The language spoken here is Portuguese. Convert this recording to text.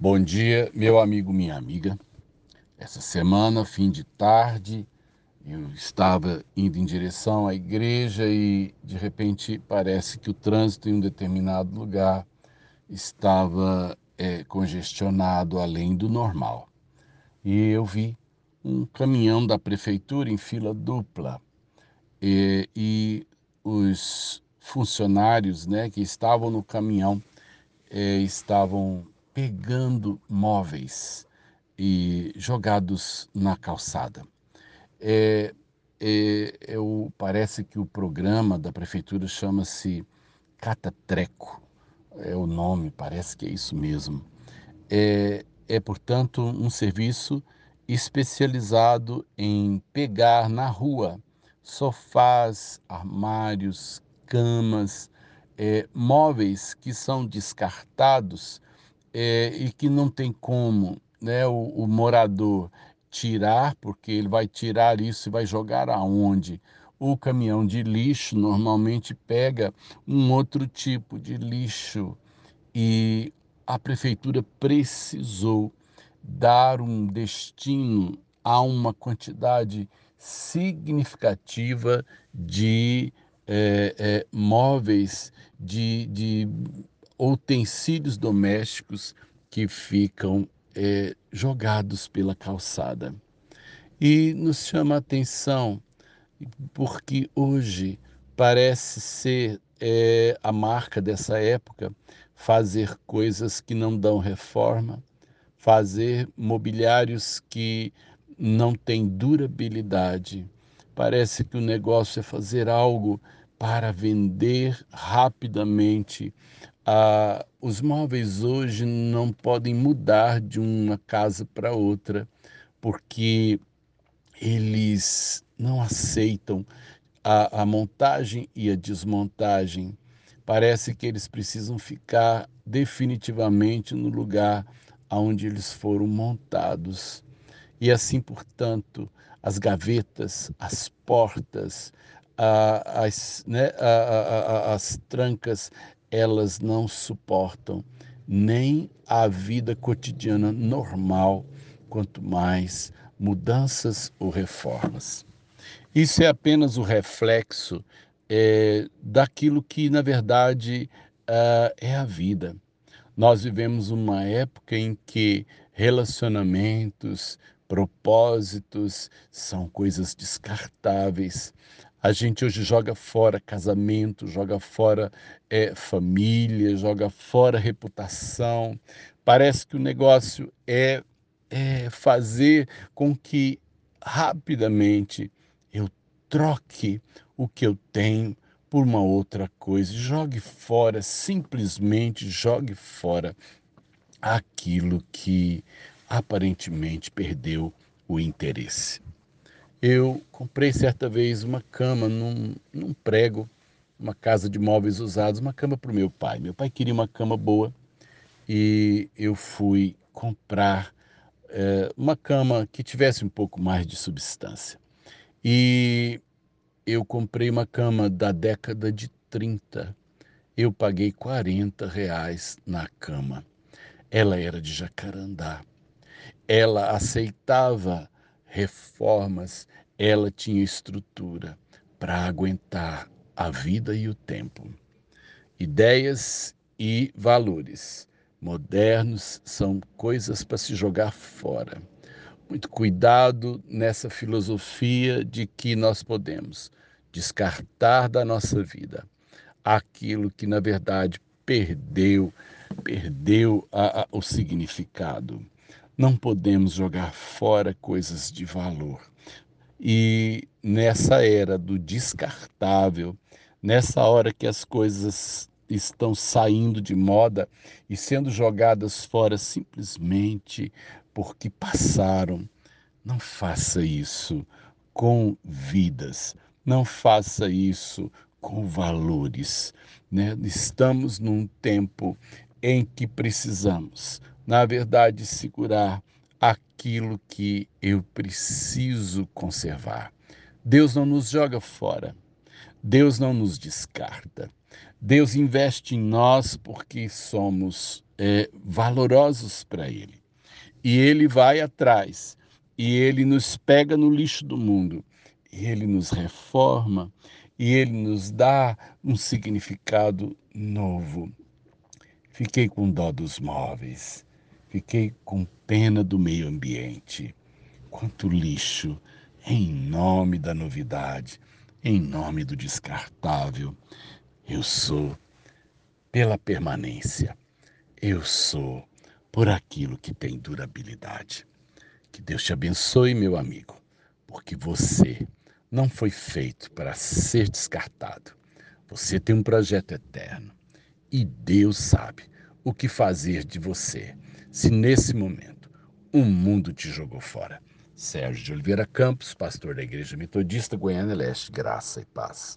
Bom dia, meu amigo, minha amiga. Essa semana, fim de tarde, eu estava indo em direção à igreja e de repente parece que o trânsito em um determinado lugar estava é, congestionado além do normal. E eu vi um caminhão da prefeitura em fila dupla e, e os funcionários né, que estavam no caminhão é, estavam pegando móveis e jogados na calçada. É, é, é o, parece que o programa da prefeitura chama-se Catatreco, é o nome, parece que é isso mesmo. É, é, portanto, um serviço especializado em pegar na rua sofás, armários, camas, é, móveis que são descartados é, e que não tem como né, o, o morador tirar, porque ele vai tirar isso e vai jogar aonde? O caminhão de lixo normalmente pega um outro tipo de lixo e a prefeitura precisou dar um destino a uma quantidade significativa de é, é, móveis, de, de utensílios domésticos que ficam é, jogados pela calçada. E nos chama a atenção porque hoje parece ser é, a marca dessa época fazer coisas que não dão reforma, fazer mobiliários que não têm durabilidade. Parece que o negócio é fazer algo para vender rapidamente ah, os móveis hoje não podem mudar de uma casa para outra, porque eles não aceitam a, a montagem e a desmontagem. Parece que eles precisam ficar definitivamente no lugar onde eles foram montados. E assim, portanto, as gavetas, as portas, as, né, as trancas, elas não suportam nem a vida cotidiana normal, quanto mais mudanças ou reformas. Isso é apenas o reflexo é, daquilo que, na verdade, uh, é a vida. Nós vivemos uma época em que relacionamentos, propósitos são coisas descartáveis. A gente hoje joga fora casamento, joga fora é, família, joga fora reputação. Parece que o negócio é, é fazer com que rapidamente eu troque o que eu tenho por uma outra coisa. Jogue fora, simplesmente jogue fora aquilo que aparentemente perdeu o interesse. Eu comprei certa vez uma cama num, num prego, uma casa de móveis usados, uma cama para o meu pai. Meu pai queria uma cama boa e eu fui comprar é, uma cama que tivesse um pouco mais de substância. E eu comprei uma cama da década de 30. Eu paguei 40 reais na cama. Ela era de jacarandá. Ela aceitava reformas, ela tinha estrutura para aguentar a vida e o tempo. Ideias e valores modernos são coisas para se jogar fora. Muito cuidado nessa filosofia de que nós podemos descartar da nossa vida aquilo que na verdade perdeu, perdeu a, a, o significado. Não podemos jogar fora coisas de valor. E nessa era do descartável, nessa hora que as coisas estão saindo de moda e sendo jogadas fora simplesmente porque passaram, não faça isso com vidas, não faça isso com valores. Né? Estamos num tempo em que precisamos na verdade, segurar aquilo que eu preciso conservar. Deus não nos joga fora. Deus não nos descarta. Deus investe em nós porque somos é, valorosos para Ele. E Ele vai atrás, e Ele nos pega no lixo do mundo, e Ele nos reforma, e Ele nos dá um significado novo. Fiquei com dó dos móveis, fiquei com pena do meio ambiente. Quanto lixo, em nome da novidade, em nome do descartável. Eu sou pela permanência. Eu sou por aquilo que tem durabilidade. Que Deus te abençoe, meu amigo, porque você não foi feito para ser descartado. Você tem um projeto eterno e Deus sabe o que fazer de você se nesse momento o mundo te jogou fora. Sérgio de Oliveira Campos, pastor da Igreja Metodista Goiânia Leste, graça e paz.